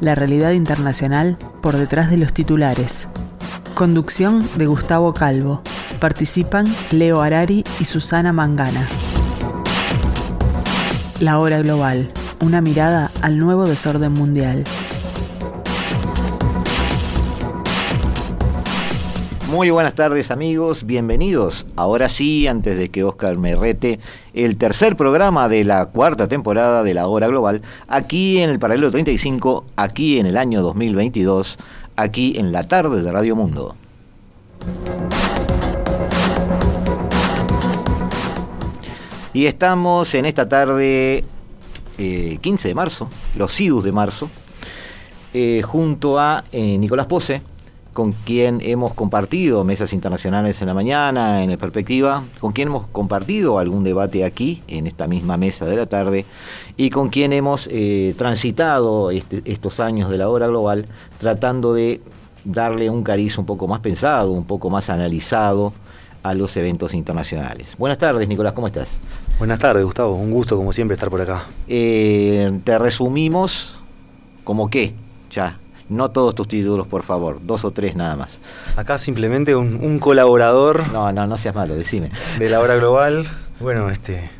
la realidad internacional por detrás de los titulares. Conducción de Gustavo Calvo. Participan Leo Arari y Susana Mangana. La hora global. Una mirada al nuevo desorden mundial. Muy buenas tardes amigos, bienvenidos. Ahora sí, antes de que Oscar me rete, el tercer programa de la cuarta temporada de la Hora Global, aquí en el paralelo 35, aquí en el año 2022, aquí en la tarde de Radio Mundo. Y estamos en esta tarde, 15 eh, de marzo, los IDUS de marzo, eh, junto a eh, Nicolás Pose, con quien hemos compartido mesas internacionales en la mañana, en el Perspectiva, con quien hemos compartido algún debate aquí, en esta misma mesa de la tarde, y con quien hemos eh, transitado este, estos años de la hora global, tratando de darle un cariz un poco más pensado, un poco más analizado a los eventos internacionales. Buenas tardes, Nicolás, ¿cómo estás? Buenas tardes, Gustavo, un gusto como siempre estar por acá. Eh, te resumimos como qué, ya, no todos tus títulos, por favor, dos o tres nada más. Acá simplemente un, colaborador. No, no, no seas malo, decime. De la hora global. Bueno, este.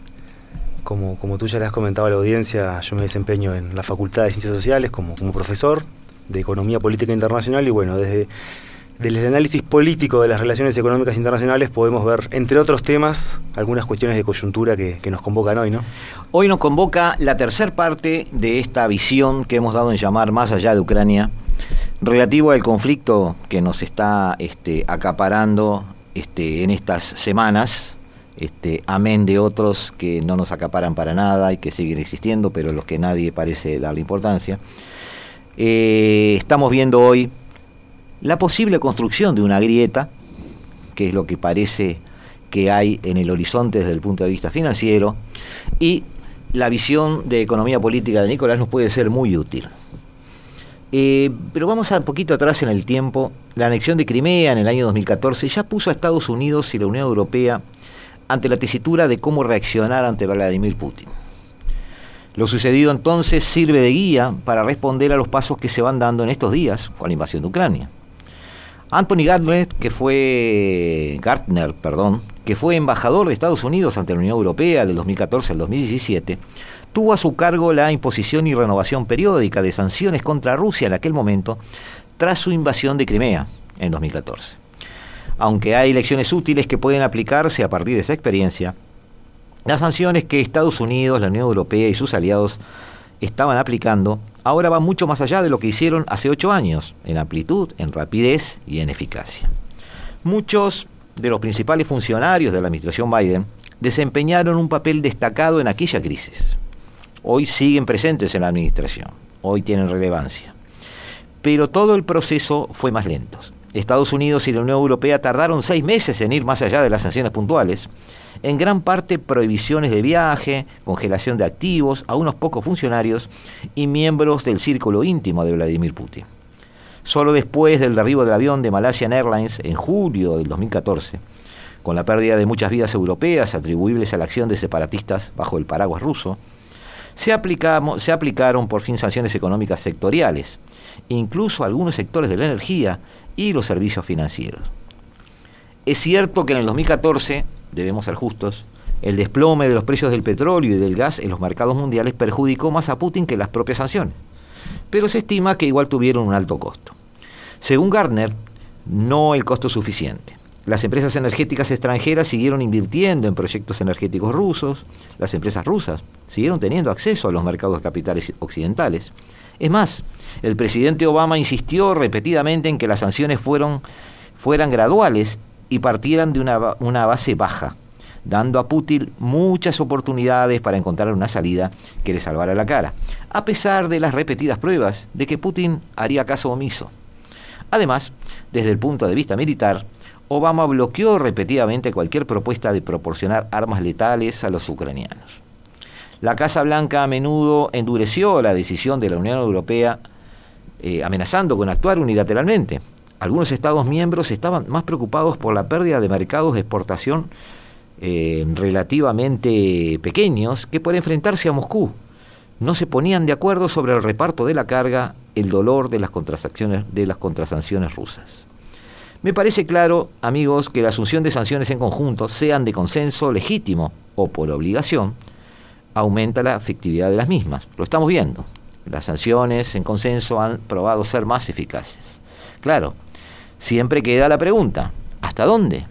Como, como tú ya le has comentado a la audiencia, yo me desempeño en la Facultad de Ciencias Sociales como, como profesor de Economía Política Internacional y bueno, desde, desde el análisis político de las relaciones económicas internacionales podemos ver, entre otros temas, algunas cuestiones de coyuntura que, nos convocan hoy, ¿no? Hoy nos convoca la tercer parte de esta visión que hemos dado en llamar Más allá de Ucrania, relativo al conflicto que nos está este, acaparando este, en estas semanas, este, amén de otros que no nos acaparan para nada y que siguen existiendo, pero los que nadie parece darle importancia. Eh, estamos viendo hoy la posible construcción de una grieta, que es lo que parece que hay en el horizonte desde el punto de vista financiero, y la visión de economía política de Nicolás nos puede ser muy útil. Eh, pero vamos a un poquito atrás en el tiempo. La anexión de Crimea en el año 2014 ya puso a Estados Unidos y la Unión Europea ante la tesitura de cómo reaccionar ante Vladimir Putin. Lo sucedido entonces sirve de guía para responder a los pasos que se van dando en estos días con la invasión de Ucrania. Anthony Gardner, que fue Gartner, perdón, que fue embajador de Estados Unidos ante la Unión Europea del 2014 al 2017, tuvo a su cargo la imposición y renovación periódica de sanciones contra Rusia en aquel momento, tras su invasión de Crimea en 2014. Aunque hay lecciones útiles que pueden aplicarse a partir de esa experiencia, las sanciones que Estados Unidos, la Unión Europea y sus aliados estaban aplicando ahora van mucho más allá de lo que hicieron hace ocho años, en amplitud, en rapidez y en eficacia. Muchos de los principales funcionarios de la administración Biden desempeñaron un papel destacado en aquella crisis hoy siguen presentes en la administración, hoy tienen relevancia. Pero todo el proceso fue más lento. Estados Unidos y la Unión Europea tardaron seis meses en ir más allá de las sanciones puntuales, en gran parte prohibiciones de viaje, congelación de activos a unos pocos funcionarios y miembros del círculo íntimo de Vladimir Putin. Solo después del derribo del avión de Malaysian Airlines en julio del 2014, con la pérdida de muchas vidas europeas atribuibles a la acción de separatistas bajo el paraguas ruso, se, se aplicaron por fin sanciones económicas sectoriales, incluso algunos sectores de la energía y los servicios financieros. Es cierto que en el 2014, debemos ser justos, el desplome de los precios del petróleo y del gas en los mercados mundiales perjudicó más a Putin que las propias sanciones, pero se estima que igual tuvieron un alto costo. Según Gardner, no el costo suficiente. Las empresas energéticas extranjeras siguieron invirtiendo en proyectos energéticos rusos, las empresas rusas siguieron teniendo acceso a los mercados capitales occidentales. Es más, el presidente Obama insistió repetidamente en que las sanciones fueron, fueran graduales y partieran de una, una base baja, dando a Putin muchas oportunidades para encontrar una salida que le salvara la cara, a pesar de las repetidas pruebas de que Putin haría caso omiso. Además, desde el punto de vista militar, Obama bloqueó repetidamente cualquier propuesta de proporcionar armas letales a los ucranianos. La Casa Blanca a menudo endureció la decisión de la Unión Europea eh, amenazando con actuar unilateralmente. Algunos Estados miembros estaban más preocupados por la pérdida de mercados de exportación eh, relativamente pequeños que por enfrentarse a Moscú. No se ponían de acuerdo sobre el reparto de la carga, el dolor de las, de las contrasanciones rusas. Me parece claro, amigos, que la asunción de sanciones en conjunto, sean de consenso legítimo o por obligación, aumenta la efectividad de las mismas. Lo estamos viendo. Las sanciones en consenso han probado ser más eficaces. Claro, siempre queda la pregunta, ¿hasta dónde?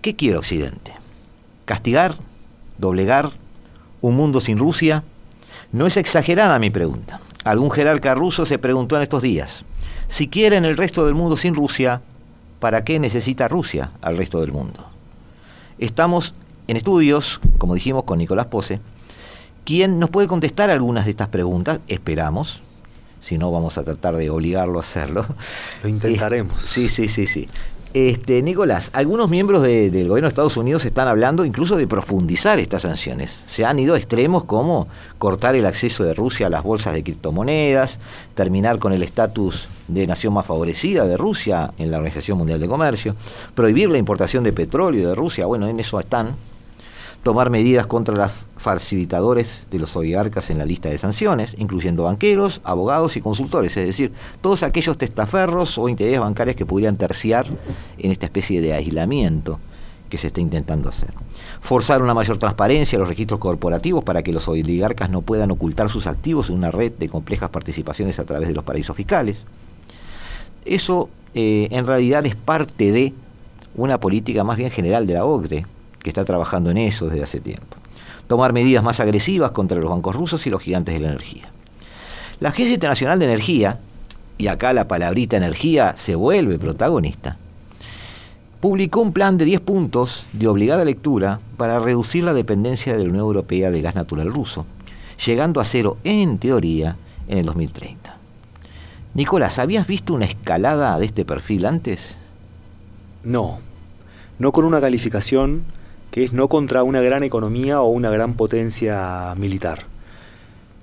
¿Qué quiere Occidente? ¿Castigar? ¿Doblegar? ¿Un mundo sin Rusia? No es exagerada mi pregunta. Algún jerarca ruso se preguntó en estos días, si quieren el resto del mundo sin Rusia, ¿para qué necesita Rusia al resto del mundo? Estamos en estudios, como dijimos con Nicolás Pose, quien nos puede contestar algunas de estas preguntas, esperamos, si no vamos a tratar de obligarlo a hacerlo. Lo intentaremos. sí, sí, sí, sí. Este, Nicolás, algunos miembros del gobierno de Estados Unidos están hablando incluso de profundizar estas sanciones. Se han ido a extremos como cortar el acceso de Rusia a las bolsas de criptomonedas, terminar con el estatus de nación más favorecida de Rusia en la Organización Mundial de Comercio, prohibir la importación de petróleo de Rusia, bueno, en eso están, tomar medidas contra los facilitadores de los oligarcas en la lista de sanciones, incluyendo banqueros, abogados y consultores, es decir, todos aquellos testaferros o intereses bancarios que pudieran terciar en esta especie de aislamiento que se está intentando hacer. Forzar una mayor transparencia en los registros corporativos para que los oligarcas no puedan ocultar sus activos en una red de complejas participaciones a través de los paraísos fiscales. Eso eh, en realidad es parte de una política más bien general de la OCDE, que está trabajando en eso desde hace tiempo. Tomar medidas más agresivas contra los bancos rusos y los gigantes de la energía. La Agencia Internacional de Energía, y acá la palabrita energía se vuelve protagonista, publicó un plan de 10 puntos de obligada lectura para reducir la dependencia de la Unión Europea de gas natural ruso, llegando a cero en teoría en el 2030. Nicolás, ¿habías visto una escalada de este perfil antes? No, no con una calificación que es no contra una gran economía o una gran potencia militar.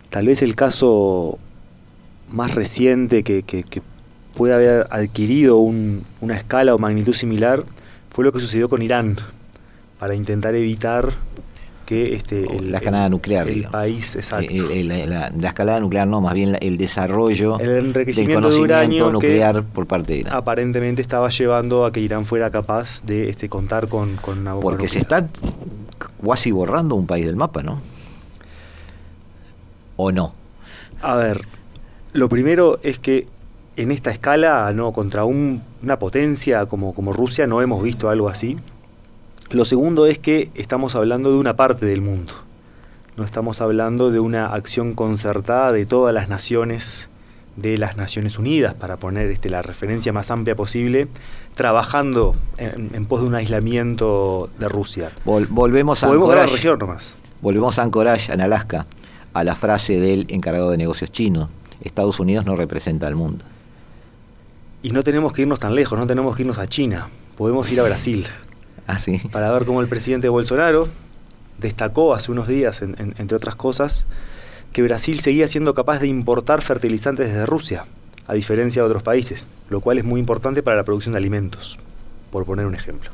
Tal vez el caso más reciente que, puede haber adquirido una escala o magnitud similar fue lo que sucedió con Irán, para intentar evitar que este, la escalada nuclear. El país, exacto. la, escalada nuclear no, más bien el desarrollo el enriquecimiento del conocimiento nuclear por parte de Irán. Aparentemente estaba llevando a que Irán fuera capaz de este, contar con, con una bomba Porque se está casi borrando un país del mapa, ¿no? ¿O no? A ver, lo primero es que en esta escala, no contra una potencia como, como Rusia, no hemos visto algo así. Lo segundo es que estamos hablando de una parte del mundo. No estamos hablando de una acción concertada de todas las naciones de las Naciones Unidas, para poner este, la referencia más amplia posible, trabajando en, pos de un aislamiento de Rusia. volvemos a Anchorage, la región nomás. Volvemos a Anchorage, en Alaska, a la frase del encargado de negocios chino. Estados Unidos no representa al mundo. Y no tenemos que irnos tan lejos, no tenemos que irnos a China, podemos ir a Brasil. Ah, para ver cómo el presidente Bolsonaro destacó hace unos días, entre otras cosas, que Brasil seguía siendo capaz de importar fertilizantes desde Rusia, a diferencia de otros países, lo cual es muy importante para la producción de alimentos, por poner un ejemplo.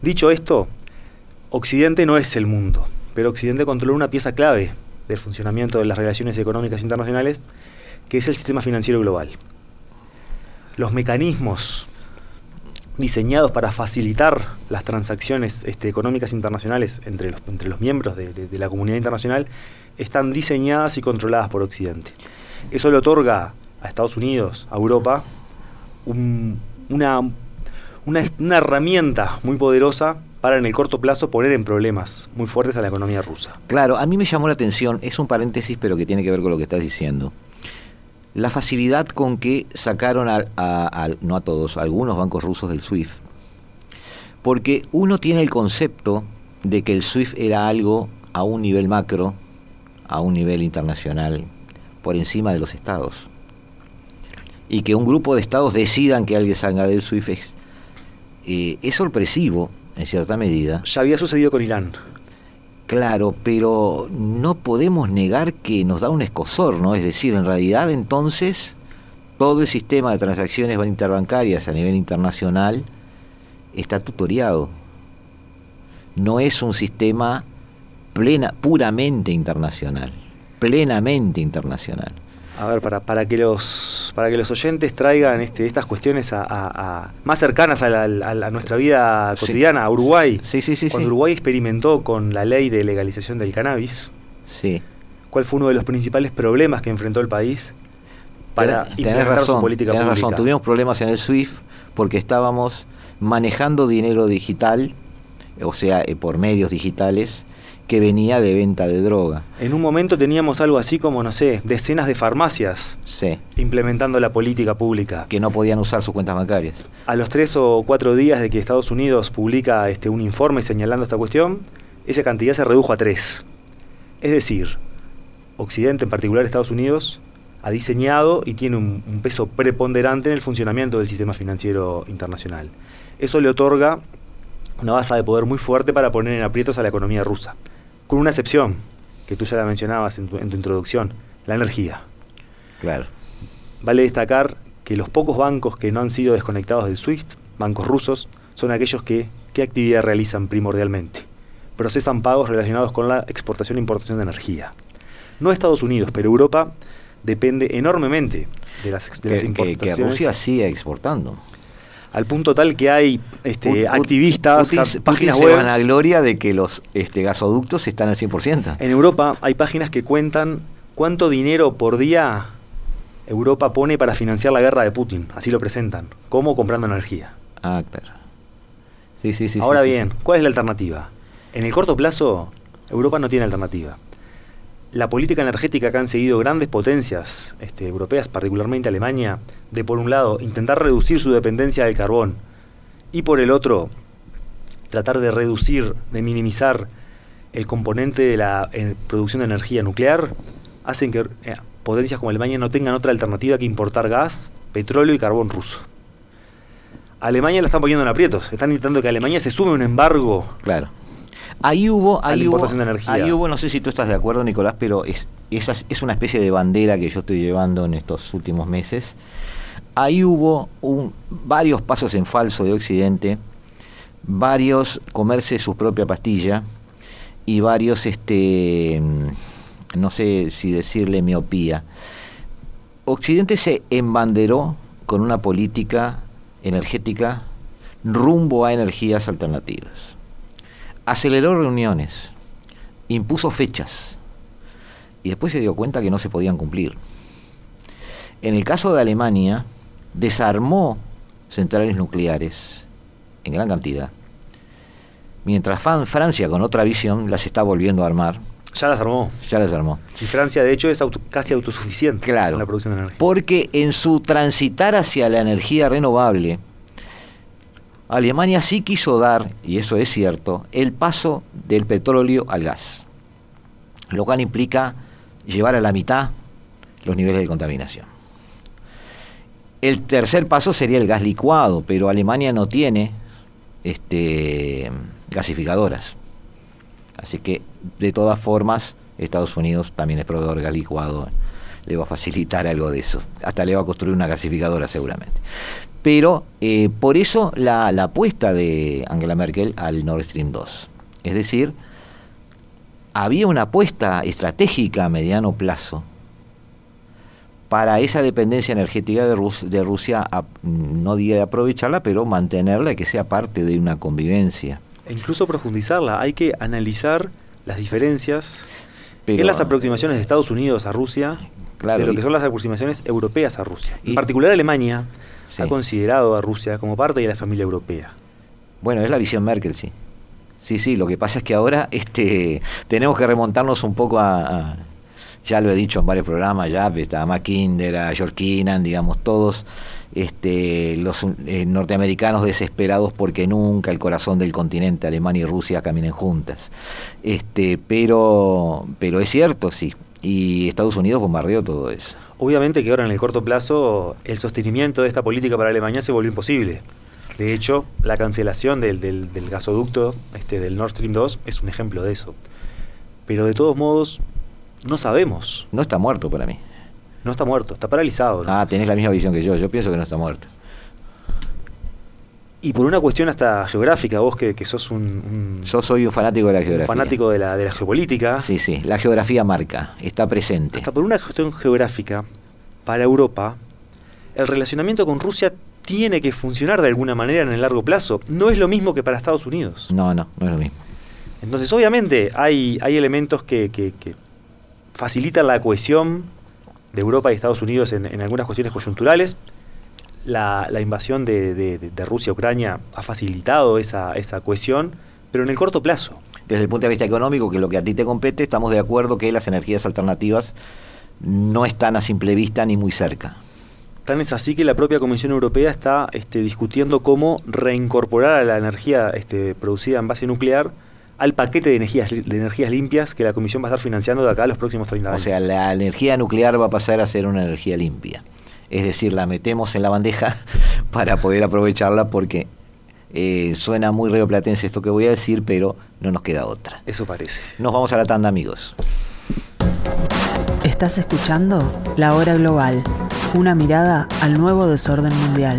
Dicho esto, Occidente no es el mundo, pero Occidente controla una pieza clave del funcionamiento de las relaciones económicas internacionales, que es el sistema financiero global. Los mecanismos diseñados para facilitar las transacciones este, económicas internacionales entre los, entre los miembros de, la comunidad internacional están diseñadas y controladas por Occidente. Eso le otorga a Estados Unidos, a Europa, una, una, herramienta muy poderosa para en el corto plazo poner en problemas muy fuertes a la economía rusa. Claro, a mí me llamó la atención, es un paréntesis pero que tiene que ver con lo que estás diciendo la facilidad con que sacaron, a, no a todos, a algunos bancos rusos del SWIFT. Porque uno tiene el concepto de que el SWIFT era algo a un nivel macro, a un nivel internacional, por encima de los estados. Y que un grupo de estados decidan que alguien salga del SWIFT es, eh, es sorpresivo, en cierta medida. Ya había sucedido con Irán. Claro, pero no podemos negar que nos da un escosor, ¿no? Es decir, en realidad entonces todo el sistema de transacciones interbancarias a nivel internacional está tutoriado. No es un sistema plena, puramente internacional, plenamente internacional. A ver, para, para, que los, para que los oyentes traigan este, estas cuestiones a, más cercanas a, nuestra vida cotidiana, a Uruguay. Sí, sí, sí. Cuando Uruguay experimentó con la ley de legalización del cannabis, sí. ¿cuál fue uno de los principales problemas que enfrentó el país para tener razón, su política pública? razón, tuvimos problemas en el SWIFT porque estábamos manejando dinero digital, o sea, eh, por medios digitales, que venía de venta de droga. En un momento teníamos algo así como, no sé, decenas de farmacias sí. implementando la política pública. Que no podían usar sus cuentas bancarias. A los tres o cuatro días de que Estados Unidos publica este, un informe señalando esta cuestión, esa cantidad se redujo a tres. Es decir, Occidente, en particular Estados Unidos, ha diseñado y tiene un, un peso preponderante en el funcionamiento del sistema financiero internacional. Eso le otorga una base de poder muy fuerte para poner en aprietos a la economía rusa con una excepción, que tú ya la mencionabas en tu, introducción, la energía. Claro. Vale destacar que los pocos bancos que no han sido desconectados del SWIFT, bancos rusos, son aquellos que, ¿qué actividad realizan primordialmente? Procesan pagos relacionados con la exportación e importación de energía. No Estados Unidos, pero Europa depende enormemente de las, importaciones. que Rusia sigue exportando al punto tal que hay este, activistas, páginas web. a gloria de que los este, gasoductos están al 100%. En Europa hay páginas que cuentan cuánto dinero por día Europa pone para financiar la guerra de Putin. Así lo presentan. como comprando energía. Ah, claro. Sí, sí, sí. Ahora bien, ¿cuál es la alternativa? En el corto plazo, Europa no tiene alternativa la política energética que han seguido grandes potencias este, europeas, particularmente Alemania, de por un lado intentar reducir su dependencia del carbón y por el otro tratar de reducir, de minimizar el componente de la producción de energía nuclear, hacen que eh, potencias como Alemania no tengan otra alternativa que importar gas, petróleo y carbón ruso. Alemania la están poniendo en aprietos, están intentando que Alemania se sume un embargo claro Ahí hubo, ahí hubo, ahí hubo, no sé si tú estás de acuerdo, Nicolás, pero es, es una especie de bandera que yo estoy llevando en estos últimos meses. Ahí hubo un, varios pasos en falso de Occidente, varios comerse su propia pastilla y varios, este, no sé si decirle miopía. Occidente se embanderó con una política energética rumbo a energías alternativas aceleró reuniones, impuso fechas y después se dio cuenta que no se podían cumplir. En el caso de Alemania, desarmó centrales nucleares en gran cantidad, mientras Francia, con otra visión, las está volviendo a armar. Ya las armó. Ya las armó. Y Francia, de hecho, es casi autosuficiente claro, en la producción de energía. Porque en su transitar hacia la energía renovable, Alemania sí quiso dar, y eso es cierto, el paso del petróleo al gas, lo cual implica llevar a la mitad los niveles de contaminación. El tercer paso sería el gas licuado, pero Alemania no tiene este, gasificadoras. Así que, de todas formas, Estados Unidos también es proveedor de gas licuado, le va a facilitar algo de eso. Hasta le va a construir una gasificadora seguramente pero eh, por eso la, apuesta de Angela Merkel al Nord Stream 2. Es decir, había una apuesta estratégica a mediano plazo para esa dependencia energética de, de Rusia, no diga de aprovecharla, pero mantenerla y que sea parte de una convivencia. E incluso profundizarla, hay que analizar las diferencias en las aproximaciones de Estados Unidos a Rusia de lo que son las aproximaciones europeas a Rusia. En particular Alemania ha considerado a Rusia como parte de la familia europea. Bueno, es la visión Merkel, sí. Sí, sí, lo que pasa es que ahora este, tenemos que remontarnos un poco a, ya lo he dicho en varios programas, ya a Mackinder, a George Keenan, digamos, todos este, los eh, norteamericanos desesperados porque nunca el corazón del continente, Alemania y Rusia, caminen juntas. Este, pero, pero es cierto, sí. Y Estados Unidos bombardeó todo eso. Obviamente que ahora en el corto plazo el sostenimiento de esta política para Alemania se volvió imposible. De hecho, la cancelación del, del, del gasoducto este, del Nord Stream 2 es un ejemplo de eso. Pero de todos modos, no sabemos. No está muerto para mí. No está muerto, está paralizado. ¿no? Ah, tenés la misma visión que yo. Yo pienso que no está muerto. Y por una cuestión hasta geográfica, vos que, que sos un, un- Yo soy un fanático de la un geografía. fanático de la, de la geopolítica, Sí, sí. La geografía marca. Está presente. hasta por una cuestión geográfica, para Europa, el relacionamiento con Rusia tiene que funcionar de alguna manera en el largo plazo. No es lo mismo que para Estados Unidos. No, no, no es lo mismo. Entonces, obviamente, hay, hay elementos que, que- que facilitan la cohesión de Europa y Estados Unidos en, en algunas cuestiones coyunturales. La, la invasión de, de- Rusia a Ucrania ha facilitado esa, esa cohesión, pero en el corto plazo. Desde el punto de vista económico, que es lo que a ti te compete, estamos de acuerdo que las energías alternativas no están a simple vista ni muy cerca. Tan es así que la propia Comisión Europea está este, discutiendo cómo reincorporar a la energía este, producida en base nuclear al paquete de energías, de energías limpias que la Comisión va a estar financiando de acá a los próximos 30 O años. sea, la energía nuclear va a pasar a ser una energía limpia. Es decir, la metemos en la bandeja para poder aprovecharla porque eh, suena muy rioplatense esto que voy a decir, pero no nos queda otra. Eso parece. Nos vamos a la tanda, amigos. Estás escuchando La Hora Global, una mirada al nuevo desorden mundial.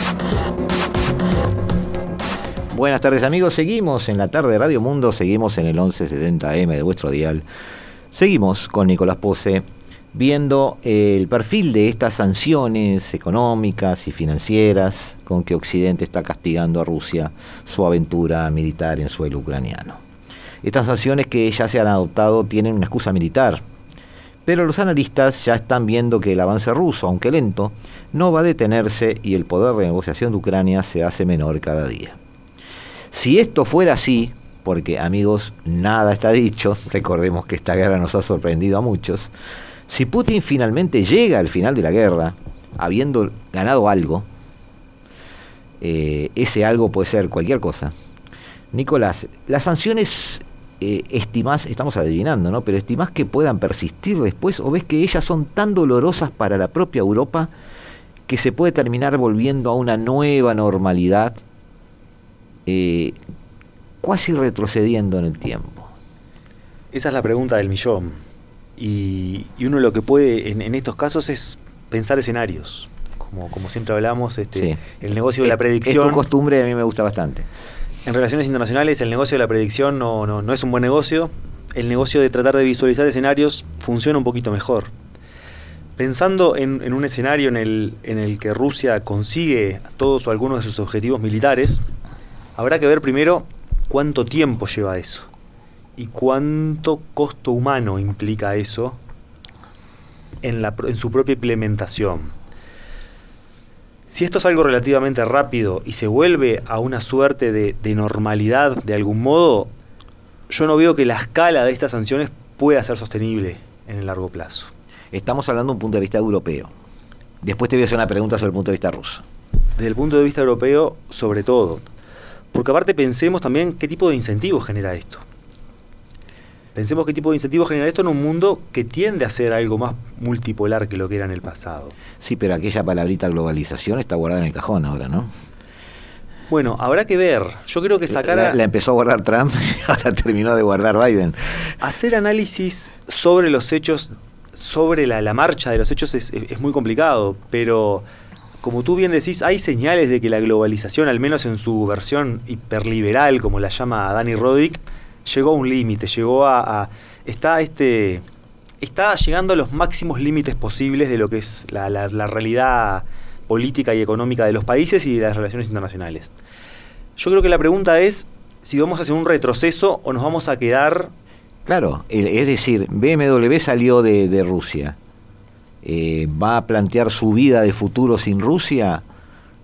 Buenas tardes amigos, seguimos en la tarde de Radio Mundo, seguimos en el 1170M de vuestro dial. Seguimos con Nicolás Pose viendo eh, el perfil de estas sanciones económicas y financieras con que Occidente está castigando a Rusia su aventura militar en suelo ucraniano. Estas sanciones que ya se han adoptado tienen una excusa militar, pero los analistas ya están viendo que el avance ruso, aunque lento, no va a detenerse y el poder de negociación de Ucrania se hace menor cada día. Si esto fuera así, porque amigos, nada está dicho, recordemos que esta guerra nos ha sorprendido a muchos, si Putin finalmente llega al final de la guerra, habiendo ganado algo, eh, ese algo puede ser cualquier cosa. Nicolás, las sanciones eh, estimás, estamos adivinando, ¿no? Pero estimás que puedan persistir después o ves que ellas son tan dolorosas para la propia Europa que se puede terminar volviendo a una nueva normalidad eh, casi retrocediendo en el tiempo. Esa es la pregunta del millón. Y, y uno lo que puede en, en estos casos es pensar escenarios. Como, como siempre hablamos, este, Sí. el negocio de la predicción. Es tu costumbre, a mí me gusta bastante. En relaciones internacionales, el negocio de la predicción no, no, no es un buen negocio. El negocio de tratar de visualizar escenarios funciona un poquito mejor. Pensando en, en un escenario en el, en el que Rusia consigue todos o algunos de sus objetivos militares, habrá que ver primero cuánto tiempo lleva eso y cuánto costo humano implica eso en, la, pro- en su propia implementación. Si esto es algo relativamente rápido y se vuelve a una suerte de, de normalidad de algún modo, yo no veo que la escala de estas sanciones pueda ser sostenible en el largo plazo. Estamos hablando de un punto de vista europeo. Después te voy a hacer una pregunta sobre el punto de vista ruso. Desde el punto de vista europeo, sobre todo. Porque aparte pensemos también qué tipo de incentivos genera esto. Pensemos qué tipo de incentivos genera esto en un mundo que tiende a ser algo más multipolar que lo que era en el pasado. Sí, pero aquella palabrita globalización está guardada en el cajón ahora, ¿no? Bueno, habrá que ver. Yo creo que sacar La, la empezó a guardar Trump y ahora terminó de guardar Biden. Hacer análisis sobre los hechos, sobre la, la marcha de los hechos es, es- es muy complicado, pero como tú bien decís, hay señales de que la globalización, al menos en su versión hiperliberal, como la llama Dani Roderick, llegó a un límite, llegó a, está este está llegando a los máximos límites posibles de lo que es la, realidad política y económica de los países y de las relaciones internacionales. Yo creo que la pregunta es si vamos a hacer un retroceso o nos vamos a quedar... Claro, es decir, BMW salió de, Rusia. Eh, ¿Va a plantear su vida de futuro sin Rusia?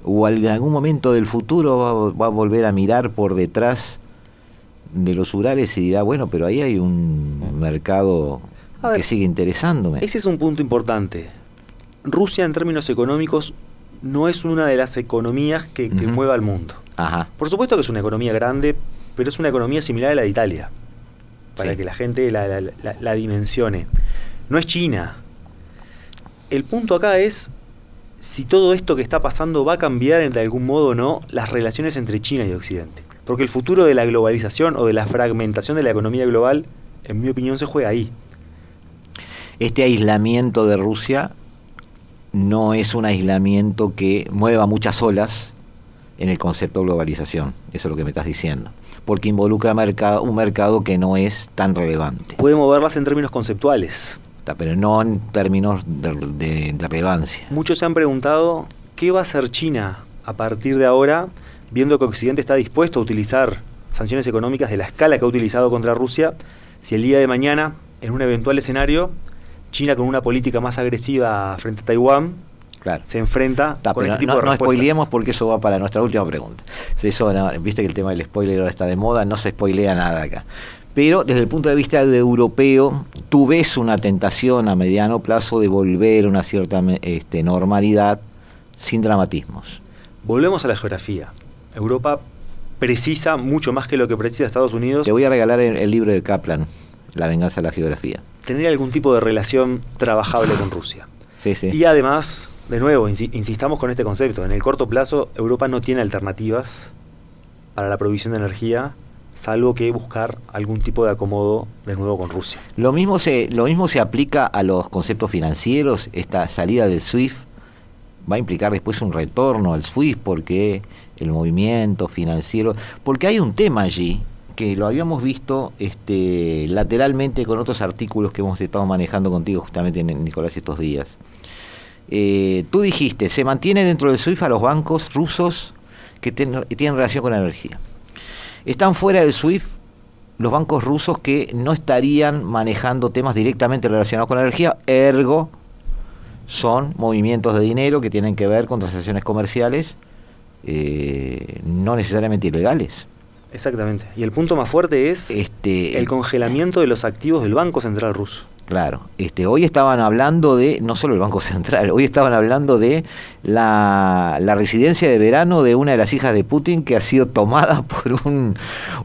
¿O en algún momento del futuro va a volver a mirar por detrás de los Urales y dirá, bueno, pero ahí hay un mercado que sigue interesándome. Ese es un punto importante. Rusia en términos económicos no es una de las economías que, mueva al mundo. Ajá. Por supuesto que es una economía grande, pero es una economía similar a la de Italia, para que la gente la, la dimensione. No es China. El punto acá es si todo esto que está pasando va a cambiar de algún modo o no las relaciones entre China y Occidente. Porque el futuro de la globalización o de la fragmentación de la economía global, en mi opinión, se juega ahí. Este aislamiento de Rusia no es un aislamiento que mueva muchas olas en el concepto de globalización, eso es lo que me estás diciendo, porque involucra un mercado que no es tan relevante. Puede moverlas en términos conceptuales. Pero no en términos de relevancia. Muchos se han preguntado qué va a hacer China a partir de ahora viendo que Occidente está dispuesto a utilizar sanciones económicas de la escala que ha utilizado contra Rusia, si el día de mañana, en un eventual escenario, China con una política más agresiva frente a Taiwán, se enfrenta con este tipo no, de No spoileemos porque eso va para nuestra última pregunta. Eso, viste que el tema del spoiler ahora está de moda, no se spoilea nada acá. Pero desde el punto de vista de europeo, tú ves una tentación a mediano plazo de volver a una cierta este, normalidad sin dramatismos. Volvemos a la geografía. Europa precisa mucho más que lo que precisa Estados Unidos. Te voy a regalar el, libro de Kaplan, La venganza de la geografía. Tener algún tipo de relación trabajable con Rusia. Sí, sí. Y además, de nuevo, insistamos con este concepto. En el corto plazo, Europa no tiene alternativas para la provisión de energía, salvo que buscar algún tipo de acomodo de nuevo con Rusia. Lo mismo se, lo mismo se aplica a los conceptos financieros, esta salida del SWIFT va a implicar después un retorno al SWIFT porque el movimiento financiero, porque hay un tema allí que lo habíamos visto este, lateralmente con otros artículos que hemos estado manejando contigo justamente, Nicolás, estos días. Eh, tú dijiste, se mantiene dentro del SWIFT a los bancos rusos que tienen relación con la energía. Están fuera del SWIFT los bancos rusos que no estarían manejando temas directamente relacionados con la energía, ergo son movimientos de dinero que tienen que ver con transacciones comerciales eh, no necesariamente ilegales. Exactamente. Y el punto más fuerte es este, el congelamiento de los activos del Banco Central ruso. Claro, este, hoy estaban hablando de, no solo el Banco Central, hoy estaban hablando de la, residencia de verano de una de las hijas de Putin que ha sido tomada por un,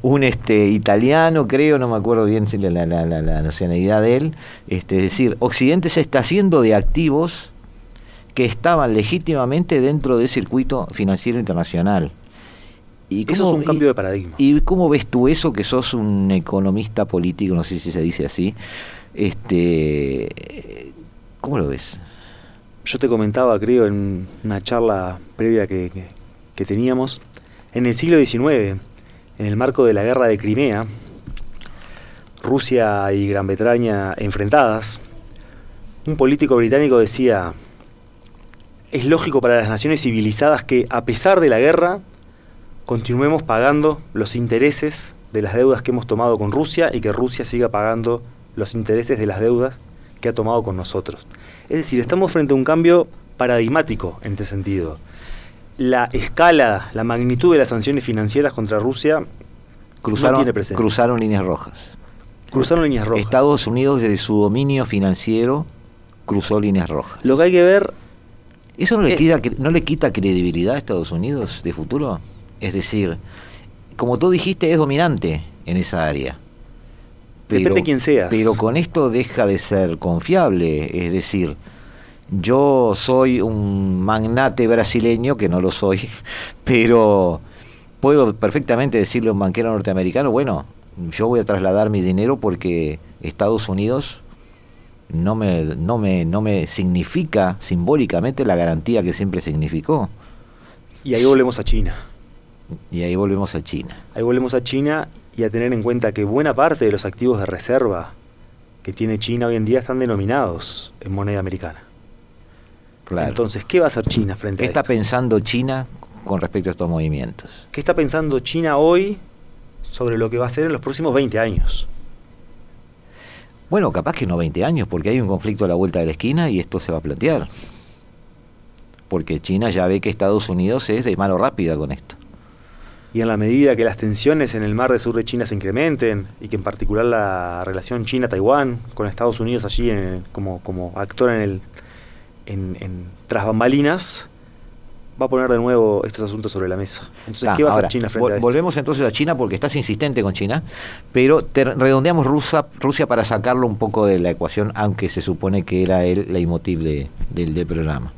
un este, italiano, creo, no me acuerdo bien si la, la, la, nacionalidad de él. Este, es decir, Occidente se está haciendo de activos que estaban legítimamente dentro del circuito financiero internacional. ¿Y eso es un cambio de paradigma. ¿Y cómo ves tú eso, que sos un economista político, no sé si se dice así? Este, ¿Cómo lo ves? Yo te comentaba, creo, en una charla previa que, teníamos, en el siglo XIX, en el marco de la guerra de Crimea, Rusia y Gran Bretaña enfrentadas, un político británico decía, es lógico para las naciones civilizadas que, a pesar de la guerra, continuemos pagando los intereses de las deudas que hemos tomado con Rusia y que Rusia siga pagando los intereses de las deudas que ha tomado con nosotros. Es decir, estamos frente a un cambio paradigmático en este sentido. La escala, la magnitud de las sanciones financieras contra Rusia cruzaron, no tiene presente. Cruzaron líneas rojas. Cruzaron líneas rojas. Estados Unidos, desde su dominio financiero, cruzó líneas rojas. Lo que hay que ver. ¿Eso no le, quita, no le quita credibilidad a Estados Unidos de futuro? Es decir, como tú dijiste, es dominante en esa área. Depende de quién seas. Pero con esto deja de ser confiable. Es decir, yo soy un magnate brasileño, que no lo soy, pero puedo perfectamente decirle a un banquero norteamericano, bueno, yo voy a trasladar mi dinero porque Estados Unidos no me, no me, no me significa simbólicamente la garantía que siempre significó. Y ahí volvemos a China. Y ahí volvemos a China. Ahí volvemos a China y a tener en cuenta que buena parte de los activos de reserva que tiene China hoy en día están denominados en moneda americana. Claro. Entonces, ¿qué va a hacer China frente ¿Qué a está esto? pensando China con respecto a estos movimientos? ¿Qué está pensando China hoy sobre lo que va a hacer en los próximos 20 años? Bueno, capaz que no 20 años, porque hay un conflicto a la vuelta de la esquina y esto se va a plantear. Porque China ya ve que Estados Unidos es de mano rápida con esto. Y en la medida que las tensiones en el mar de sur de China se incrementen y que en particular la relación China-Taiwán con Estados Unidos allí en- como, como actor en el en, en tras bambalinas va a poner de nuevo estos asuntos sobre la mesa. Entonces, Ah, ¿qué va a hacer China frente vol- a esto? Volvemos entonces a China porque estás insistente con China, pero te redondeamos Rusia, Rusia para sacarlo un poco de la ecuación, aunque se supone que era el leitmotiv de- del, del programa.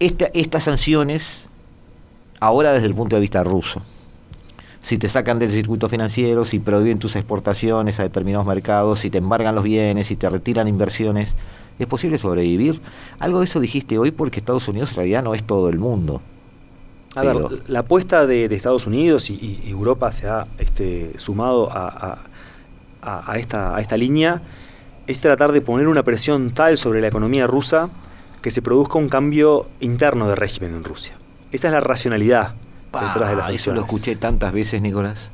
Esta- estas sanciones, ahora desde el punto de vista ruso, si te sacan del circuito financiero, si prohíben tus exportaciones a determinados mercados, si te embargan los bienes, si te retiran inversiones, ¿es posible sobrevivir? Algo de eso dijiste hoy porque Estados Unidos en realidad no es todo el mundo. A Pero- ver, la apuesta de, de Estados Unidos y, y Europa se ha este, sumado a, a- a- a esta, a esta línea es tratar de poner una presión tal sobre la economía rusa que se produzca un cambio interno de régimen en Rusia. Esa es la racionalidad detrás de las Ah, eso lo escuché tantas veces, Nicolás.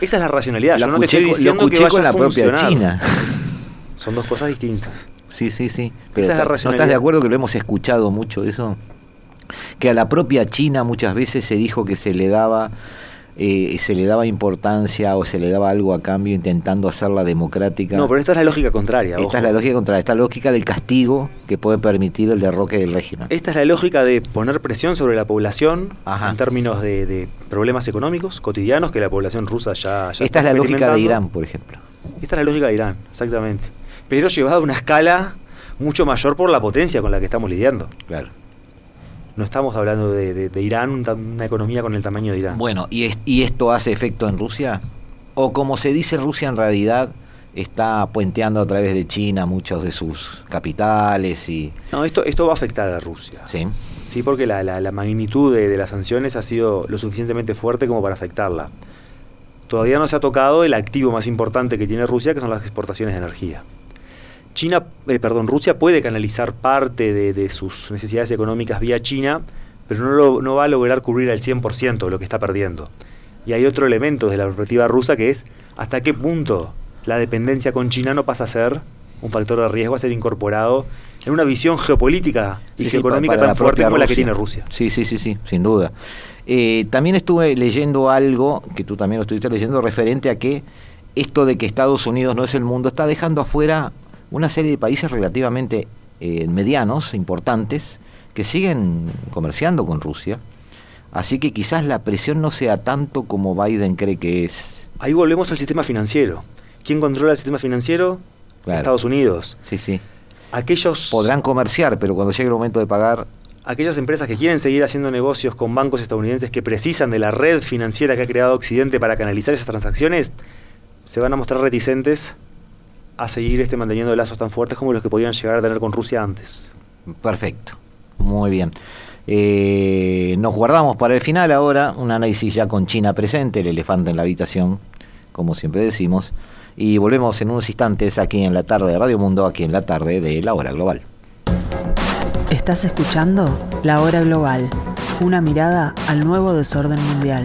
Esa es la racionalidad. Yo Lo no te estoy lo que vaya con a la propia. China. Son dos cosas distintas. Sí, sí, sí. Esa es la ta- ¿No racionalidad. estás de acuerdo que lo hemos escuchado mucho eso? Que a la propia China muchas veces se dijo que se le daba eh, se le daba importancia o se le daba algo a cambio intentando hacerla democrática. No, pero esta es la lógica contraria. esta ojo. es la lógica contra esta lógica del castigo que puede permitir el derroque del régimen. Esta es la lógica de poner presión sobre la población Ajá. en términos de, de problemas económicos cotidianos que la población rusa ya, ya Esta está es la lógica de. Irán, por ejemplo. Esta es la lógica de Irán, exactamente. Pero llevada a una escala mucho mayor por la potencia con la que estamos lidiando. Claro. No estamos hablando de, de- de Irán, una economía con el tamaño de Irán. Bueno, ¿y, es- ¿y esto hace efecto en Rusia? O como se dice, Rusia en realidad está puenteando a través de China muchos de sus capitales y... No, esto, esto va a afectar a Rusia. Sí, Sí, porque la, la- la magnitud de, de las sanciones ha sido lo suficientemente fuerte como para afectarla. Todavía no se ha tocado el activo más importante que tiene Rusia, que son las exportaciones de energía. China, eh, perdón, Rusia puede canalizar parte de, de sus necesidades económicas vía China, pero no, lo- no va a lograr cubrir al 100% de lo que está perdiendo. Y hay otro elemento desde la perspectiva rusa que es hasta qué punto la dependencia con China no pasa a ser un factor de riesgo a ser incorporado en una visión geopolítica y Sí, geoeconómica tan fuerte como la que tiene Rusia. Sí, sí, sí, sí, sin duda. Eh, también estuve leyendo algo, que tú también lo estuviste leyendo, referente a que esto de que Estados Unidos no es el mundo está dejando afuera una serie de países relativamente eh, medianos, importantes, que siguen comerciando con Rusia. Así que quizás la presión no sea tanto como Biden cree que es. Ahí volvemos al sistema financiero. ¿Quién controla el sistema financiero? Claro. Estados Unidos. Sí, sí. Aquellos, Podrán comerciar, pero cuando llegue el momento de pagar, aquellas empresas que quieren seguir haciendo negocios con bancos estadounidenses que precisan de la red financiera que ha creado Occidente para canalizar esas transacciones, se van a mostrar reticentes a seguir este manteniendo lazos tan fuertes como los que podían llegar a tener con Rusia antes. Perfecto, muy bien. Eh, nos guardamos para el final ahora un análisis ya con China presente, el elefante en la habitación, como siempre decimos, y volvemos en unos instantes aquí en la tarde de Radio Mundo, aquí en la tarde de la hora global. Estás escuchando La Hora Global, una mirada al nuevo desorden mundial.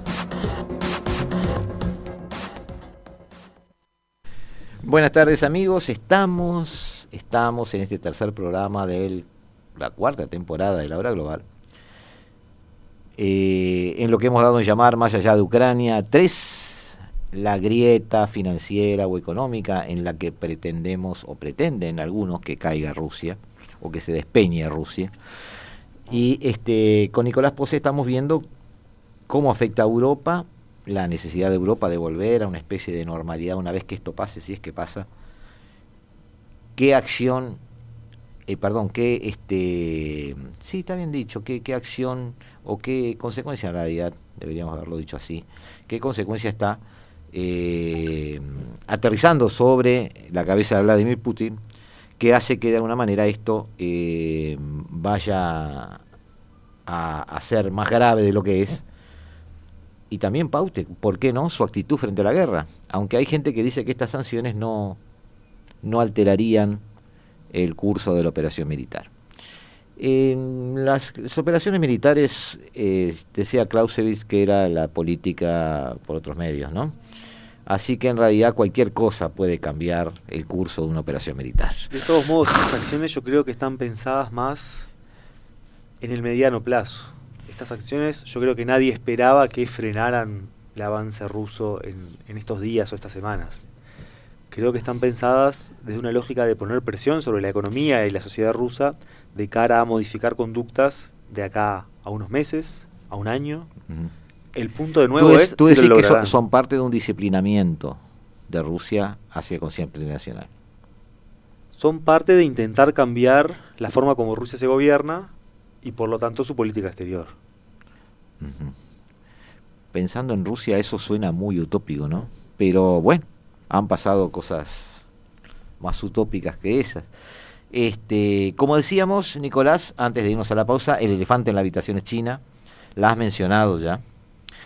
Buenas tardes amigos, estamos, estamos en este tercer programa de la cuarta temporada de la hora global. Eh, en lo que hemos dado en llamar más allá de Ucrania, tres, la grieta financiera o económica en la que pretendemos o pretenden algunos que caiga Rusia o que se despeñe Rusia. Y este, con Nicolás Pose estamos viendo cómo afecta a Europa la necesidad de Europa de volver a una especie de normalidad una vez que esto pase, si es que pasa, qué acción, eh, perdón, qué, este, sí, está bien dicho, qué, qué acción o qué consecuencia en realidad, deberíamos haberlo dicho así, qué consecuencia está eh, aterrizando sobre la cabeza de Vladimir Putin, que hace que de alguna manera esto eh, vaya a, a ser más grave de lo que es y también paute, ¿por qué no?, su actitud frente a la guerra. Aunque hay gente que dice que estas sanciones no, no alterarían el curso de la operación militar. Las, operaciones militares, eh, decía Clausewitz que era la política por otros medios, ¿no? Así que en realidad cualquier cosa puede cambiar el curso de una operación militar. De todos modos, estas acciones yo creo que están pensadas más en el mediano plazo estas acciones yo creo que nadie esperaba que frenaran el avance ruso en, estos días o estas semanas. Creo que están pensadas desde una lógica de poner presión sobre la economía y la sociedad rusa de cara a modificar conductas de acá a unos meses, a un año. El punto de nuevo es... Tú decís que son, parte de un disciplinamiento de Rusia hacia el concierto internacional. Son parte de intentar cambiar la forma como Rusia se gobierna y por lo tanto su política exterior. Pensando en Rusia eso suena muy utópico, ¿no? Pero bueno, han pasado cosas más utópicas que esas. Este, como decíamos, Nicolás, antes de irnos a la pausa, el elefante en la habitación es China, la has mencionado ya.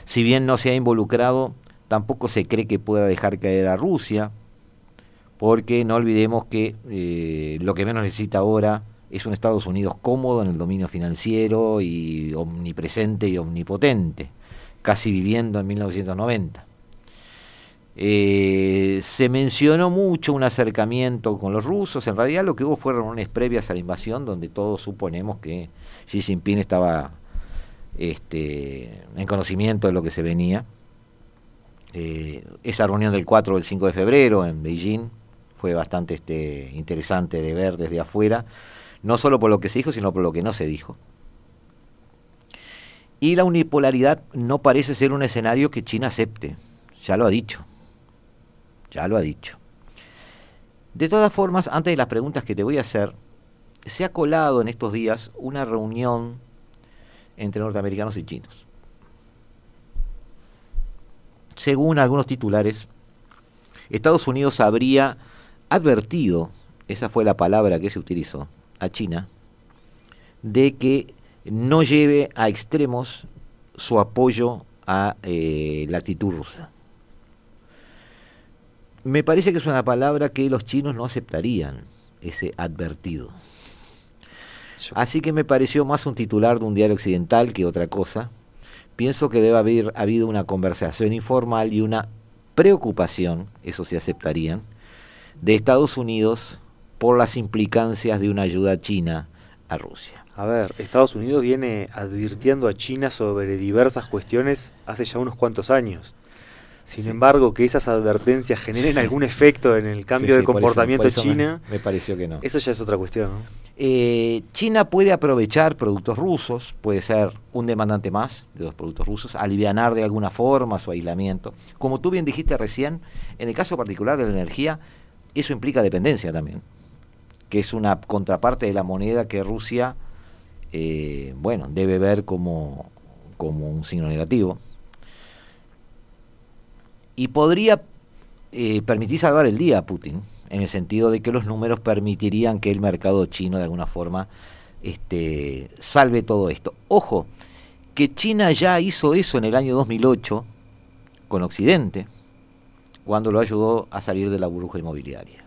Si bien no se ha involucrado, tampoco se cree que pueda dejar caer a Rusia, porque no olvidemos que eh, lo que menos necesita ahora es un Estados Unidos cómodo en el dominio financiero y omnipresente y omnipotente, casi viviendo en 1990. Eh, se mencionó mucho un acercamiento con los rusos, en realidad lo que hubo fueron reuniones previas a la invasión donde todos suponemos que Xi Jinping estaba este, en conocimiento de lo que se venía. Eh, esa reunión del 4 o el 5 de febrero en Beijing fue bastante este, interesante de ver desde afuera no solo por lo que se dijo, sino por lo que no se dijo. Y la unipolaridad no parece ser un escenario que China acepte, ya lo ha dicho, ya lo ha dicho. De todas formas, antes de las preguntas que te voy a hacer, se ha colado en estos días una reunión entre norteamericanos y chinos. Según algunos titulares, Estados Unidos habría advertido, esa fue la palabra que se utilizó, a China de que no lleve a extremos su apoyo a eh, la actitud rusa. Me parece que es una palabra que los chinos no aceptarían, ese advertido. Así que me pareció más un titular de un diario occidental que otra cosa. Pienso que debe haber habido una conversación informal y una preocupación, eso se aceptarían, de Estados Unidos por las implicancias de una ayuda china a Rusia. A ver, Estados Unidos viene advirtiendo a China sobre diversas cuestiones hace ya unos cuantos años. Sin embargo, que esas advertencias generen algún efecto en el cambio de comportamiento de China, me, pareció que no. Eso ya es otra cuestión. Eh, China puede aprovechar productos rusos, puede ser un demandante más de los productos rusos, alivianar de alguna forma su aislamiento. Como tú bien dijiste recién, en el caso particular de la energía, eso implica dependencia también que es una contraparte de la moneda que Rusia, eh, bueno, debe ver como, como un signo negativo. Y podría eh, permitir salvar el día a Putin, en el sentido de que los números permitirían que el mercado chino de alguna forma este, salve todo esto. Ojo, que China ya hizo eso en el año 2008 con Occidente, cuando lo ayudó a salir de la burbuja inmobiliaria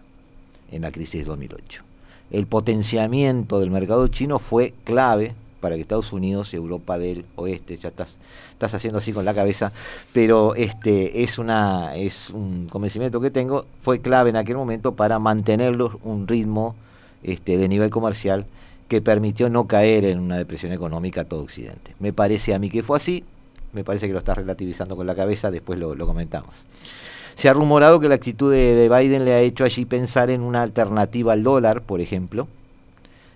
en la crisis de 2008 el potenciamiento del mercado chino fue clave para que Estados Unidos, Europa del Oeste, ya estás, estás haciendo así con la cabeza, pero este es una es un convencimiento que tengo, fue clave en aquel momento para mantenerlos un ritmo este, de nivel comercial que permitió no caer en una depresión económica a todo Occidente. Me parece a mí que fue así, me parece que lo estás relativizando con la cabeza, después lo, comentamos. Se ha rumorado que la actitud de, Biden le ha hecho allí pensar en una alternativa al dólar, por ejemplo.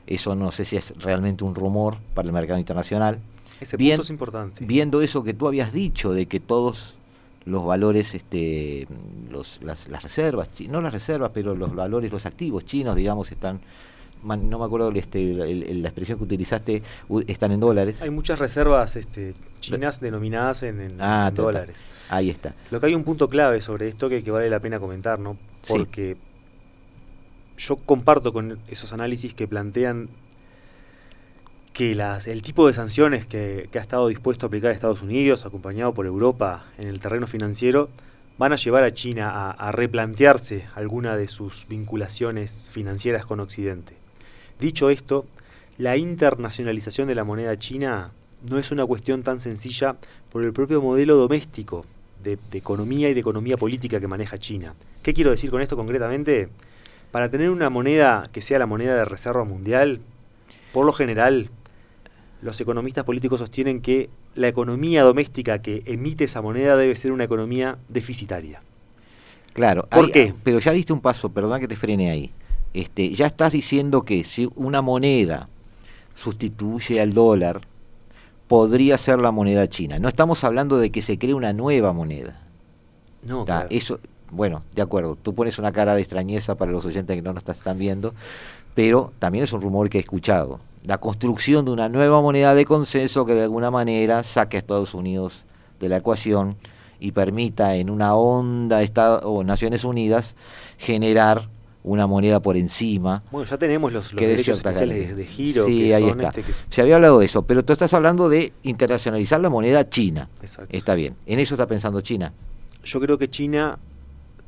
Eso no sé si es realmente un rumor para el mercado internacional. Ese punto es importante. Viendo eso que tú habías dicho de que todos los valores, este, los, las, las reservas, no las reservas, pero los valores, los activos chinos, digamos, están no me acuerdo este, la expresión que utilizaste, están en dólares. Hay muchas reservas este, chinas denominadas en, ah, dólares. Ahí está. Lo que hay un punto clave sobre esto que, vale la pena comentar, ¿no? Porque yo comparto con esos análisis que plantean que las, el tipo de sanciones que, ha estado dispuesto a aplicar Estados Unidos, acompañado por Europa en el terreno financiero, van a llevar a China a replantearse alguna de sus vinculaciones financieras con Occidente. Dicho esto, la internacionalización de la moneda china no es una cuestión tan sencilla por el propio modelo doméstico de, economía y de economía política que maneja China. ¿Qué quiero decir con esto concretamente? Para tener una moneda que sea la moneda de reserva mundial, por lo general, los economistas políticos sostienen que la economía doméstica que emite esa moneda debe ser una economía deficitaria. Claro, ¿por qué? Pero ya diste un paso, perdón que te frene ahí. Este, ya estás diciendo que si una moneda sustituye al dólar, podría ser la moneda china. No estamos hablando de que se cree una nueva moneda. No, Eso, bueno, de acuerdo, tú pones una cara de extrañeza para los oyentes que no nos están viendo, pero también es un rumor que he escuchado. La construcción de una nueva moneda de consenso que de alguna manera saque a Estados Unidos de la ecuación y permita en una onda Estado, o Naciones Unidas generar una moneda por encima. Bueno, ya tenemos los, derechos especiales de, giro. Sí, ahí está. Este Se había hablado de eso, pero tú estás hablando de internacionalizar la moneda china. Exacto. Está bien. ¿En eso está pensando China? Yo creo que China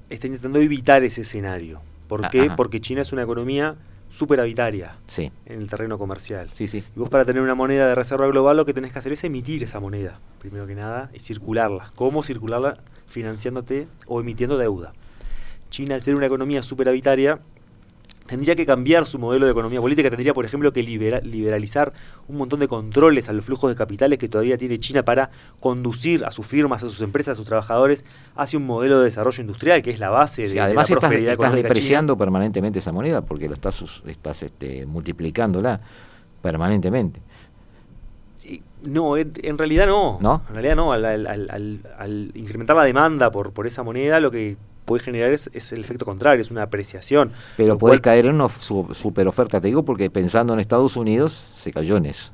está intentando evitar ese escenario. ¿Por ah, qué? Porque China es una economía superavitaria sí. en el terreno comercial. Sí, sí. Y vos para tener una moneda de reserva global lo que tenés que hacer es emitir esa moneda, primero que nada, y circularla. ¿Cómo circularla? Financiándote o emitiendo deuda. China, al ser una economía superavitaria, tendría que cambiar su modelo de economía política, tendría, por ejemplo, que liberalizar un montón de controles a los flujos de capitales que todavía tiene China para conducir a sus firmas, a sus empresas, a sus trabajadores hacia un modelo de desarrollo industrial que es la base de, además la prosperidad estás, estás depreciando permanentemente esa moneda porque lo estás, estás este, multiplicándola permanentemente. No, en, realidad no. ¿No? En realidad no. Al, al incrementar la demanda por, por esa moneda, lo que puede generar es, el efecto contrario, es una apreciación. Pero puede caer en una super oferta, te digo, porque pensando en Estados Unidos, se cayó en eso.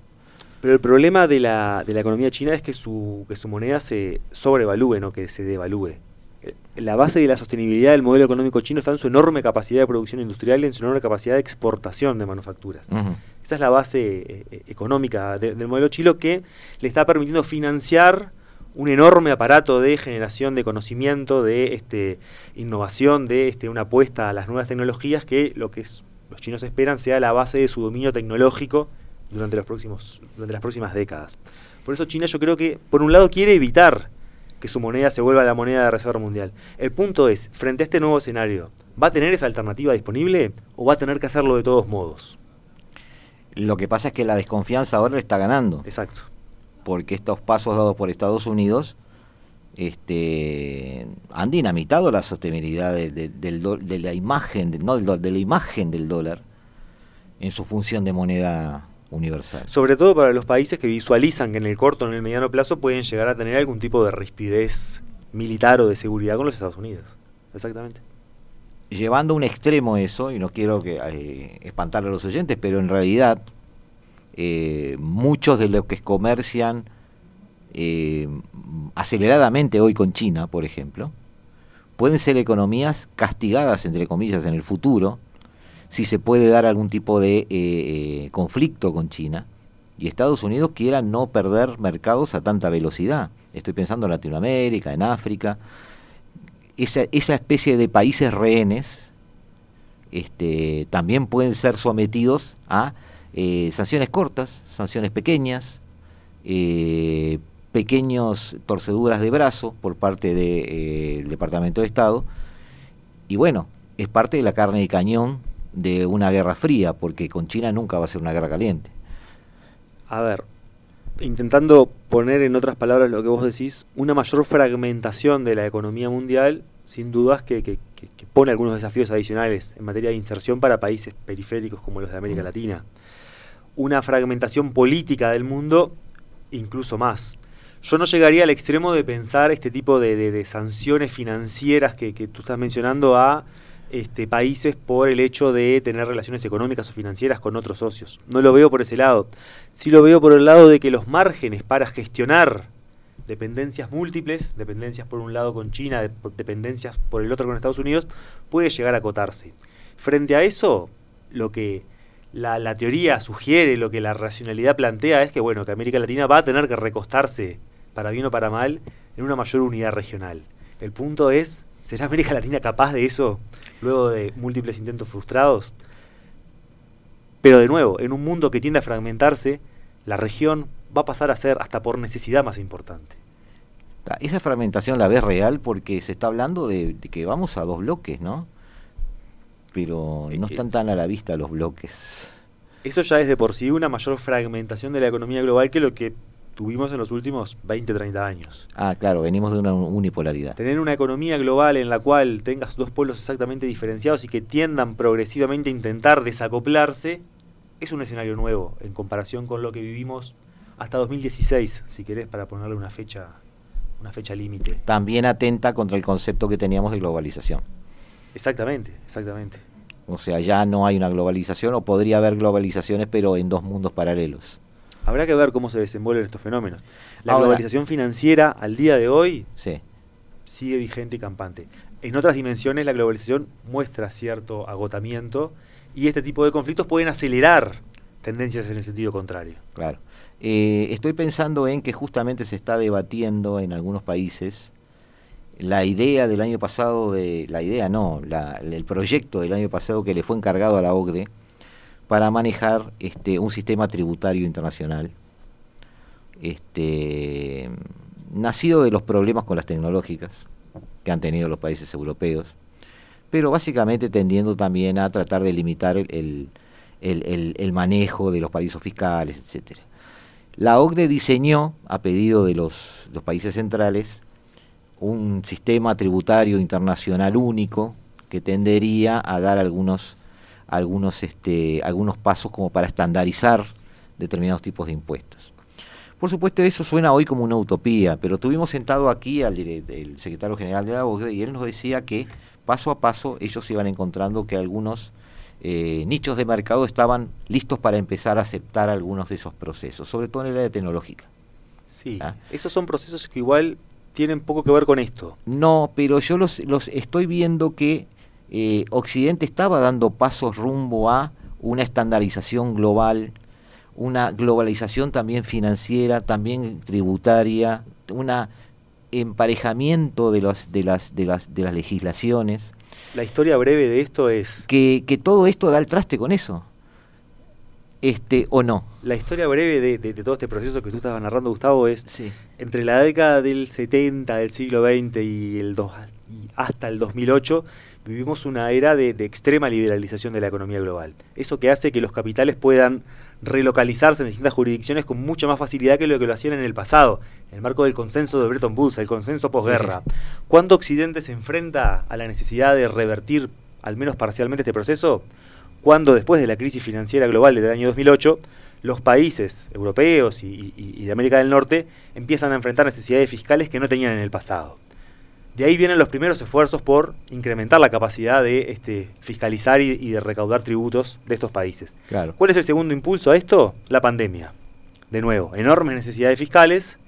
Pero el problema de la, de la economía china es que su, que su moneda se sobrevalúe, no que se devalúe. Eh, la base de la sostenibilidad del modelo económico chino está en su enorme capacidad de producción industrial y en su enorme capacidad de exportación de manufacturas. Esa es la base eh, eh, económica del modelo chino que le está permitiendo financiar un enorme aparato de generación de conocimiento, de este, innovación, de este, una apuesta a las nuevas tecnologías que lo que los chinos esperan sea la base de su dominio tecnológico durante, los próximos, durante las próximas décadas. Por eso China yo creo que, por un lado, quiere evitar que su moneda se vuelva la moneda de reserva mundial. El punto es, frente a este nuevo escenario, ¿va a tener esa alternativa disponible o va a tener que hacerlo de todos modos? Lo que pasa es que la desconfianza ahora le está ganando. Exacto porque estos pasos dados por Estados Unidos este, han dinamitado la sostenibilidad de, la imagen, no de la imagen del dólar en su función de moneda universal. Sobre todo para los países que visualizan que en el corto o en el mediano plazo pueden llegar a tener algún tipo de rispidez militar o de seguridad con los Estados Unidos. Exactamente. Llevando a un extremo eso, y no quiero que eh, espantar a los oyentes, pero en realidad eh, muchos de los que comercian eh, aceleradamente hoy con China, por ejemplo, pueden ser economías castigadas, entre comillas, en el futuro, si se puede dar algún tipo de eh, conflicto con China y Estados Unidos quiera no perder mercados a tanta velocidad. Estoy pensando en Latinoamérica, en África. Esa, especie de países rehenes este, también pueden ser sometidos a eh, sanciones cortas, sanciones pequeñas, eh, pequeños torceduras de brazo por parte del Departamento de Estado, y bueno, es parte de la carne de cañón de una guerra fría, porque con China nunca va a ser una guerra caliente. A ver, intentando poner en otras palabras lo que vos decís, una mayor fragmentación de la economía mundial, sin dudas que, que, pone algunos desafíos adicionales en materia de inserción para países periféricos como los de América mm. Latina. Una fragmentación política del mundo, incluso más. Yo no llegaría al extremo de pensar este tipo de, sanciones financieras que, que tú estás mencionando a este, países por el hecho de tener relaciones económicas o financieras con otros socios. No lo veo por ese lado. Sí lo veo por el lado de que los márgenes para gestionar dependencias múltiples, dependencias por un lado con China, dependencias por el otro con Estados Unidos, puede llegar a acotarse. Frente a eso, lo que la, la, teoría sugiere, lo que la racionalidad plantea es que, bueno, que América Latina va a tener que recostarse, para bien o para mal, en una mayor unidad regional. El punto es, ¿será América Latina capaz de eso? luego de múltiples intentos frustrados. Pero de nuevo, en un mundo que tiende a fragmentarse, la región va a pasar a ser hasta por necesidad más importante. Esa fragmentación la ves real porque se está hablando de, que vamos a dos bloques, ¿no? Pero no eh, están tan a la vista los bloques. Eso ya es de por sí una mayor fragmentación de la economía global que lo que tuvimos en los últimos 20, 30 años. Ah, claro, venimos de una unipolaridad. Tener una economía global en la cual tengas dos pueblos exactamente diferenciados y que tiendan progresivamente a intentar desacoplarse, es un escenario nuevo en comparación con lo que vivimos hasta 2016, si querés, para ponerle una fecha, una fecha límite. También atenta contra el concepto que teníamos de globalización. Exactamente, exactamente. O sea, ya no hay una globalización o podría haber globalizaciones, pero en dos mundos paralelos. Habrá que ver cómo se desenvuelven estos fenómenos. La globalización financiera al día de hoy sigue vigente y campante. En otras dimensiones la globalización muestra cierto agotamiento y este tipo de conflictos pueden acelerar tendencias en el sentido contrario. Claro. Eh, estoy pensando en que justamente se está debatiendo en algunos países la idea del año pasado, de la idea no, el proyecto del año pasado que le fue encargado a la OCDE, para manejar este, un sistema tributario internacional, este, nacido de los problemas con las tecnológicas que han tenido los países europeos, pero básicamente tendiendo también a tratar de limitar el, manejo de los paraísos fiscales, etc. La OCDE diseñó, a pedido de los, los países centrales, un sistema tributario internacional único que tendería a dar algunos algunos, este, algunos pasos como para estandarizar determinados tipos de impuestos. Por supuesto, eso suena hoy como una utopía, pero tuvimos sentado aquí al secretario general de la OCDE y él nos decía que paso a paso ellos iban encontrando que algunos eh, nichos de mercado estaban listos para empezar a aceptar algunos de esos procesos, sobre todo en el área tecnológica. Sí, ¿Ah? esos son procesos que igual tienen poco que ver con esto. No, pero yo los, los estoy viendo que eh, Occidente estaba dando pasos rumbo a una estandarización global, una globalización también financiera, también tributaria, un emparejamiento de, los, de, las, de, las, de las legislaciones. La historia breve de esto es... Que, todo esto da el traste con eso. Este, o no. La historia breve de, todo este proceso que tú estabas narrando, Gustavo, es entre la década del 70 del siglo XX y, el y hasta el 2008 vivimos una era de, extrema liberalización de la economía global. Eso que hace que los capitales puedan relocalizarse en distintas jurisdicciones con mucha más facilidad que lo que lo hacían en el pasado, en el marco del consenso de Bretton Woods, el consenso posguerra. ¿Cuándo Occidente se enfrenta a la necesidad de revertir, al menos parcialmente, este proceso? Cuando después de la crisis financiera global del año 2008, los países europeos y de América del Norte empiezan a enfrentar necesidades fiscales que no tenían en el pasado. De ahí vienen los primeros esfuerzos por incrementar la capacidad de este, fiscalizar y, de recaudar tributos de estos países. ¿Cuál es el segundo impulso a esto? La pandemia. De nuevo, enormes necesidades fiscales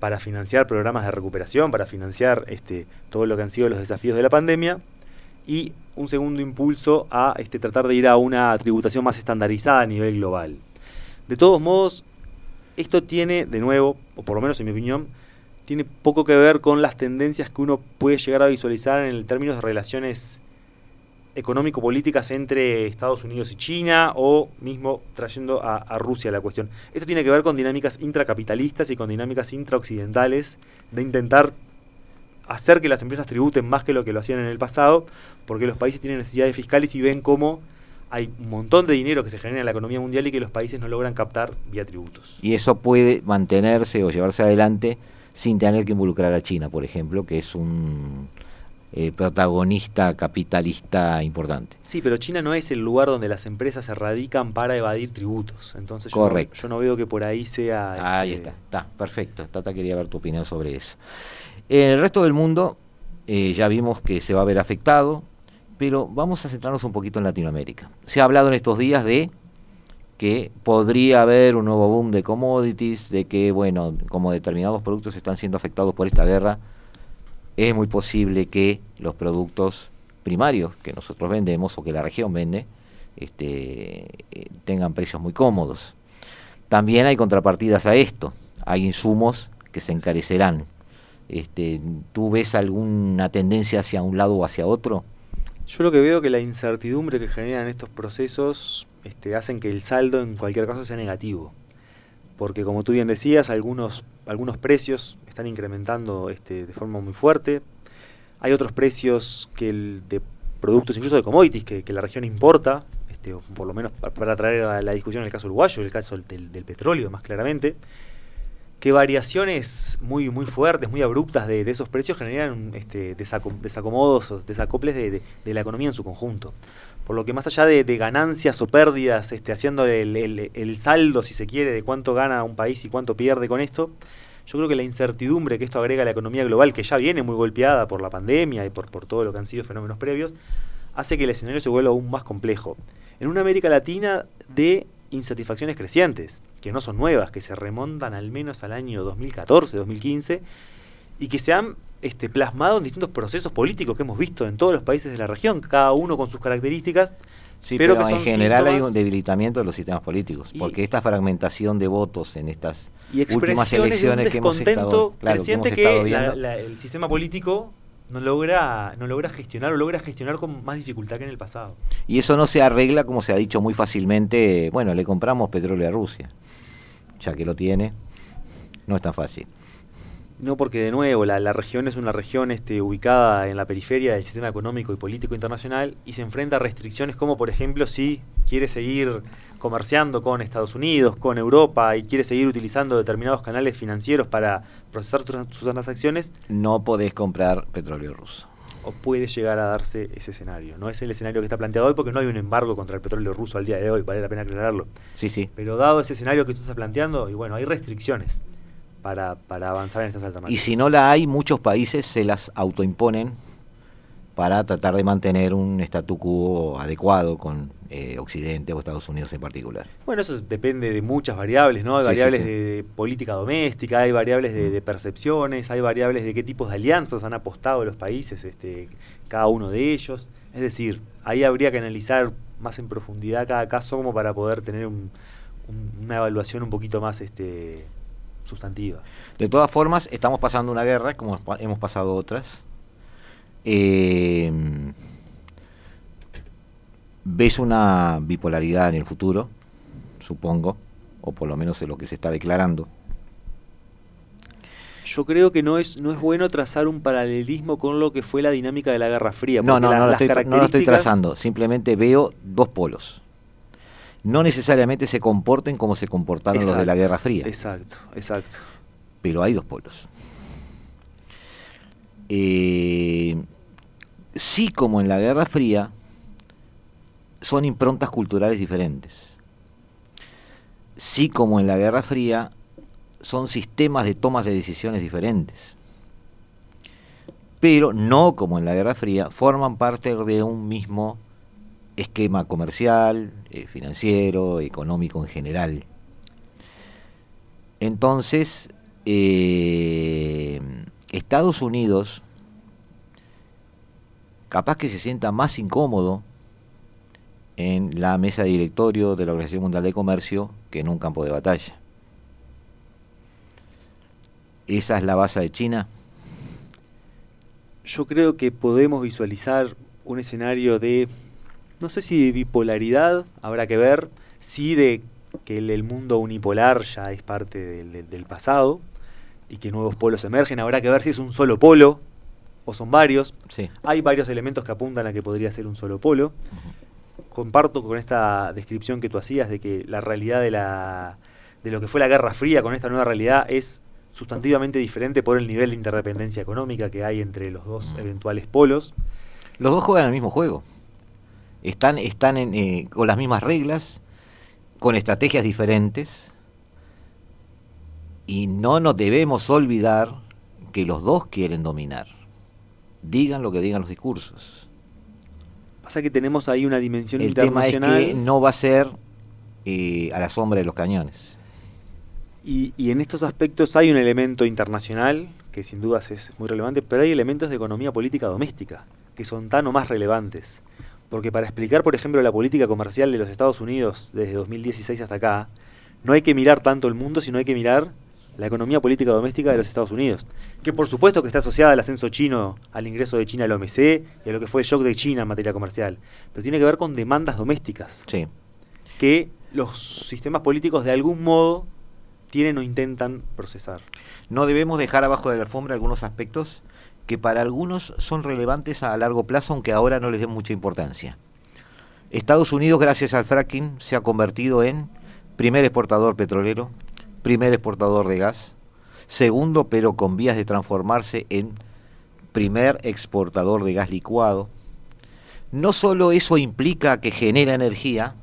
para financiar programas de recuperación, para financiar este, todo lo que han sido los desafíos de la pandemia. Y un segundo impulso a este, tratar de ir a una tributación más estandarizada a nivel global. De todos modos, esto tiene, de nuevo, o por lo menos en mi opinión, tiene poco que ver con las tendencias que uno puede llegar a visualizar en términos de relaciones económico-políticas entre Estados Unidos y China o mismo trayendo a, Rusia la cuestión. Esto tiene que ver con dinámicas intracapitalistas y con dinámicas intraoccidentales de intentar hacer que las empresas tributen más que lo que lo hacían en el pasado, porque los países tienen necesidades fiscales y ven cómo hay un montón de dinero que se genera en la economía mundial y que los países no logran captar vía tributos. Y eso puede mantenerse o llevarse adelante sin tener que involucrar a China, por ejemplo, que es un eh, protagonista capitalista importante. Sí, pero China no es el lugar donde las empresas se radican para evadir tributos. Entonces yo, No, yo no veo que por ahí sea... Ahí este, está, está, perfecto. Tata quería ver tu opinión sobre eso. En el resto del mundo eh, ya vimos que se va a ver afectado, pero vamos a centrarnos un poquito en Latinoamérica. Se ha hablado en estos días de que podría haber un nuevo boom de commodities, de que, bueno, como determinados productos están siendo afectados por esta guerra, es muy posible que los productos primarios que nosotros vendemos o que la región vende este, eh, tengan precios muy cómodos. También hay contrapartidas a esto, hay insumos que se encarecerán. Este, ¿Tú ves alguna tendencia hacia un lado o hacia otro? Yo lo que veo que la incertidumbre que generan estos procesos este, hacen que el saldo en cualquier caso sea negativo. Porque como tú bien decías, algunos, algunos precios están incrementando este, de forma muy fuerte. Hay otros precios que de productos, incluso de commodities, que, la región importa, este, por lo menos para, traer a la discusión el caso uruguayo, el caso del, petróleo más claramente, que variaciones muy, muy fuertes, muy abruptas de, esos precios generan este, desacomodos, desacoples de, la economía en su conjunto. Por lo que más allá de, ganancias o pérdidas, este, haciendo el, el, saldo, si se quiere, de cuánto gana un país y cuánto pierde con esto, yo creo que la incertidumbre que esto agrega a la economía global, que ya viene muy golpeada por la pandemia y por, por todo lo que han sido fenómenos previos, hace que el escenario se vuelva aún más complejo. En una América Latina de insatisfacciones crecientes, que no son nuevas, que se remontan al menos al año 2014, 2015, y que se han este, plasmado en distintos procesos políticos que hemos visto en todos los países de la región, cada uno con sus características. Sí, pero, que en general hay un debilitamiento de los sistemas políticos, porque esta fragmentación de votos en estas y últimas elecciones que hemos estado, claro, que, el sistema político no logra, no logra gestionar o logra gestionar con más dificultad que en el pasado. Y eso no se arregla, como se ha dicho muy fácilmente, bueno, le compramos petróleo a Rusia, ya que lo tiene, no es tan fácil. No, porque de nuevo, la, la, región es una región este, ubicada en la periferia del sistema económico y político internacional y se enfrenta a restricciones como, por ejemplo, si quiere seguir comerciando con Estados Unidos, con Europa y quiere seguir utilizando determinados canales financieros para procesar sus transacciones. No podés comprar petróleo ruso. O puede llegar a darse ese escenario. No es el escenario que está planteado hoy porque no hay un embargo contra el petróleo ruso al día de hoy, vale la pena aclararlo. Sí, sí. Pero dado ese escenario que tú estás planteando, y bueno, hay restricciones para, para avanzar en estas altas Y si no la hay, muchos países se las autoimponen para tratar de mantener un statu quo adecuado con eh, Occidente o Estados Unidos en particular. Bueno, eso depende de muchas variables, ¿no? Hay variables De, política doméstica, hay variables de, mm. percepciones, hay variables de qué tipos de alianzas han apostado los países, este, cada uno de ellos. Es decir, ahí habría que analizar más en profundidad cada caso como para poder tener una evaluación un poquito más este, sustantiva. De todas formas, estamos pasando una guerra, como hemos pasado otras. Eh, ¿Ves una bipolaridad en el futuro? Supongo, o por lo menos en lo que se está declarando. Yo creo que no es, no es bueno trazar un paralelismo con lo que fue la dinámica de la Guerra Fría. No, no, no, lo estoy, no lo estoy trazando, simplemente veo dos polos no necesariamente se comporten como se comportaron los de la Guerra Fría. Exacto, exacto. Pero hay dos polos. Eh, sí, como en la Guerra Fría, son improntas culturales diferentes. Sí, como en la Guerra Fría, son sistemas de tomas de decisiones diferentes. Pero no como en la Guerra Fría, forman parte de un mismo esquema comercial, eh, financiero, económico en general. Entonces, eh, Estados Unidos capaz que se sienta más incómodo en la mesa de directorio de la Organización Mundial de Comercio que en un campo de batalla. ¿Esa es la base de China? Yo creo que podemos visualizar un escenario de, no sé si de bipolaridad, habrá que ver, sí de que el, mundo unipolar ya es parte del, pasado y que nuevos polos emergen, habrá que ver si es un solo polo o son varios. Hay varios elementos que apuntan a que podría ser un solo polo. Comparto con esta descripción que tú hacías de que la realidad de, la, de lo que fue la Guerra Fría con esta nueva realidad es sustantivamente diferente por el nivel de interdependencia económica que hay entre los dos eventuales polos. Los dos juegan el mismo juego. Están, están eh, con las mismas reglas, con estrategias diferentes. Y no nos debemos olvidar que los dos quieren dominar. Digan lo que digan los discursos. Pasa que tenemos ahí una dimensión el internacional. Tema es que no va a ser eh, a la sombra de los cañones. Y, en estos aspectos hay un elemento internacional que sin dudas es muy relevante, pero hay elementos de economía política doméstica que son tan o más relevantes. Porque para explicar, por ejemplo, la política comercial de los Estados Unidos desde 2016 hasta acá, no hay que mirar tanto el mundo, sino hay que mirar la economía política doméstica de los Estados Unidos. Que por supuesto que está asociada al ascenso chino, al ingreso de China al OMC y a lo que fue el shock de China en materia comercial. Pero tiene que ver con demandas domésticas. Sí. Que los sistemas políticos de algún modo tienen o intentan procesar. No debemos dejar abajo de la alfombra algunos aspectos que para algunos son relevantes a largo plazo, aunque ahora no les den mucha importancia. Estados Unidos, gracias al fracking, se ha convertido en primer exportador petrolero, primer exportador de gas, segundo, pero con vías de transformarse en primer exportador de gas licuado. No solo eso implica que genera energía,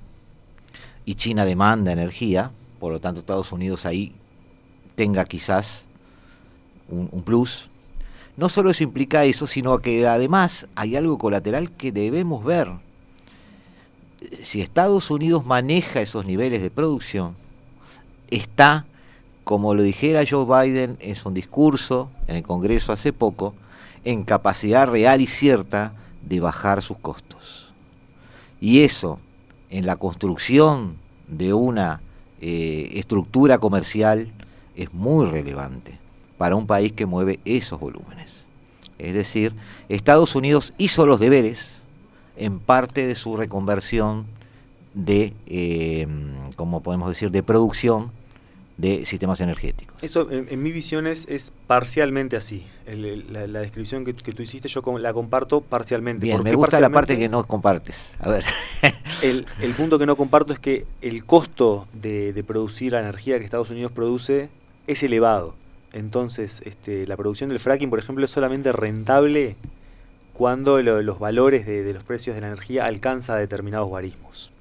y China demanda energía, por lo tanto Estados Unidos ahí tenga quizás un, plus. No solo eso implica eso, sino que además hay algo colateral que debemos ver. Si Estados Unidos maneja esos niveles de producción, está, como lo dijera Joe Biden en su discurso en el Congreso hace poco, en capacidad real y cierta de bajar sus costos. Y eso, en la construcción de una eh, estructura comercial es muy relevante para un país que mueve esos volúmenes. Es decir, Estados Unidos hizo los deberes en parte de su reconversión de, eh, como podemos decir, de producción de sistemas energéticos. Eso, en, mi visión, es, parcialmente así. la, descripción que, tú hiciste, yo la comparto parcialmente. Bien, me gusta la parte que no compartes. A ver. el, punto que no comparto es que el costo de, producir la energía que Estados Unidos produce es elevado. Entonces, este, la producción del fracking, por ejemplo, es solamente rentable cuando los valores de, de los precios de la energía alcanza determinados barismos.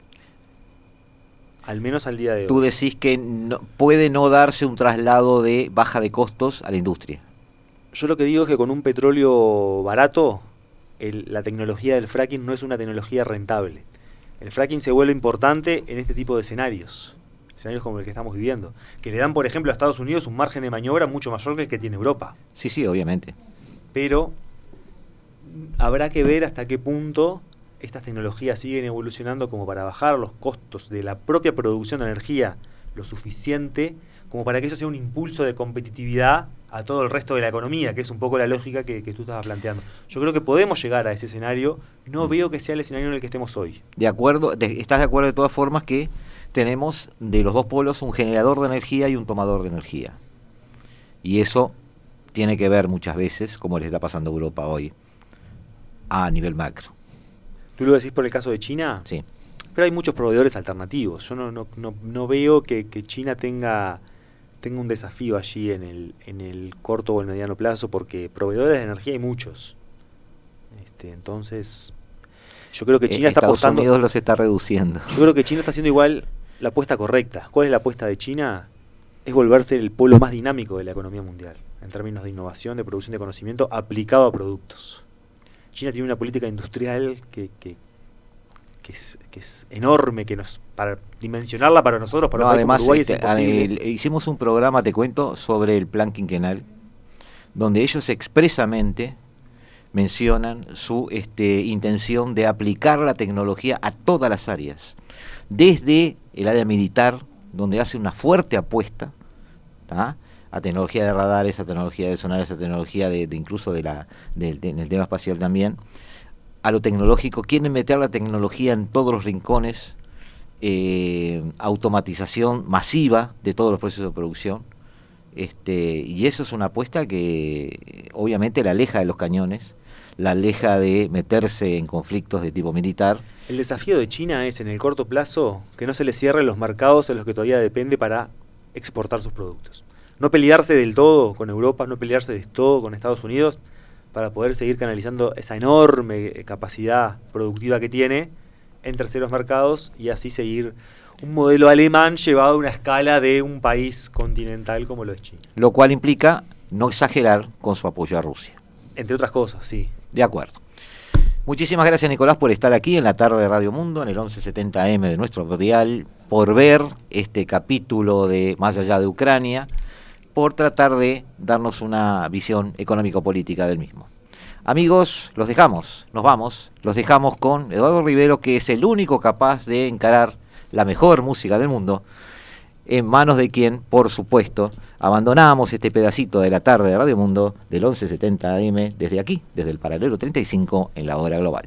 Al menos al día de hoy. Tú decís que no, puede no darse un traslado de baja de costos a la industria. Yo lo que digo es que con un petróleo barato, la tecnología del fracking no es una tecnología rentable. El fracking se vuelve importante en este tipo de escenarios, escenarios como el que estamos viviendo, que le dan, por ejemplo, a Estados Unidos un margen de maniobra mucho mayor que el que tiene Europa. Sí, sí, obviamente. Pero habrá que ver hasta qué punto estas tecnologías siguen evolucionando como para bajar los costos de la propia producción de energía lo suficiente como para que eso sea un impulso de competitividad a todo el resto de la economía, que es un poco la lógica que, tú estabas planteando. Yo creo que podemos llegar a ese escenario, no mm. veo que sea el escenario en el que estemos hoy. De acuerdo, ¿estás de acuerdo de todas formas que tenemos de los dos polos un generador de energía y un tomador de energía? Y eso tiene que ver muchas veces, como le está pasando a Europa hoy, a nivel macro. ¿Tú lo decís por el caso de China? Sí. Pero hay muchos proveedores alternativos. Yo no, no, no, veo que, China tenga, tenga un desafío allí en el, en el corto o el mediano plazo, porque proveedores de energía hay muchos. Este, entonces, yo creo que eh, China está apostando. Estados Unidos los está reduciendo. Yo creo que China está haciendo igual la apuesta correcta. ¿Cuál es la apuesta de China? Es volverse el polo más dinámico de la economía mundial, en términos de innovación, de producción de conocimiento aplicado a productos. China tiene una política industrial que, que, es, enorme, que nos para dimensionarla para nosotros, para además, este, hicimos un programa, te cuento, sobre el plan quinquenal, donde ellos expresamente mencionan su este, intención de aplicar la tecnología a todas las áreas, desde el área militar, donde hace una fuerte apuesta, a tecnología de radares, a tecnología de sonares, a tecnología de, incluso de la, del tema espacial también, a lo tecnológico, quieren meter la tecnología en todos los rincones, eh, automatización masiva de todos los procesos de producción. Este, y eso es una apuesta que obviamente la aleja de los cañones, la aleja de meterse en conflictos de tipo militar. El desafío de China es en el corto plazo que no se le cierren los mercados en los que todavía depende para exportar sus productos. No pelearse del todo con Europa, no pelearse del todo con Estados Unidos para poder seguir canalizando esa enorme capacidad productiva que tiene en terceros mercados y así seguir un modelo alemán llevado a una escala de un país continental como lo es China. Lo cual implica no exagerar con su apoyo a Rusia. Entre otras cosas, sí. De acuerdo. Muchísimas gracias Nicolás por estar aquí en la tarde de Radio Mundo, en el 1170M de nuestro dial, por ver este capítulo de Más allá de Ucrania, por tratar de darnos una visión económico-política del mismo. Amigos, los dejamos, nos vamos, los dejamos con Eduardo Rivero, que es el único capaz de encarar la mejor música del mundo, en manos de quien, por supuesto, abandonamos este pedacito de la tarde de Radio Mundo del 1170 AM desde aquí, desde el paralelo 35 en la hora global.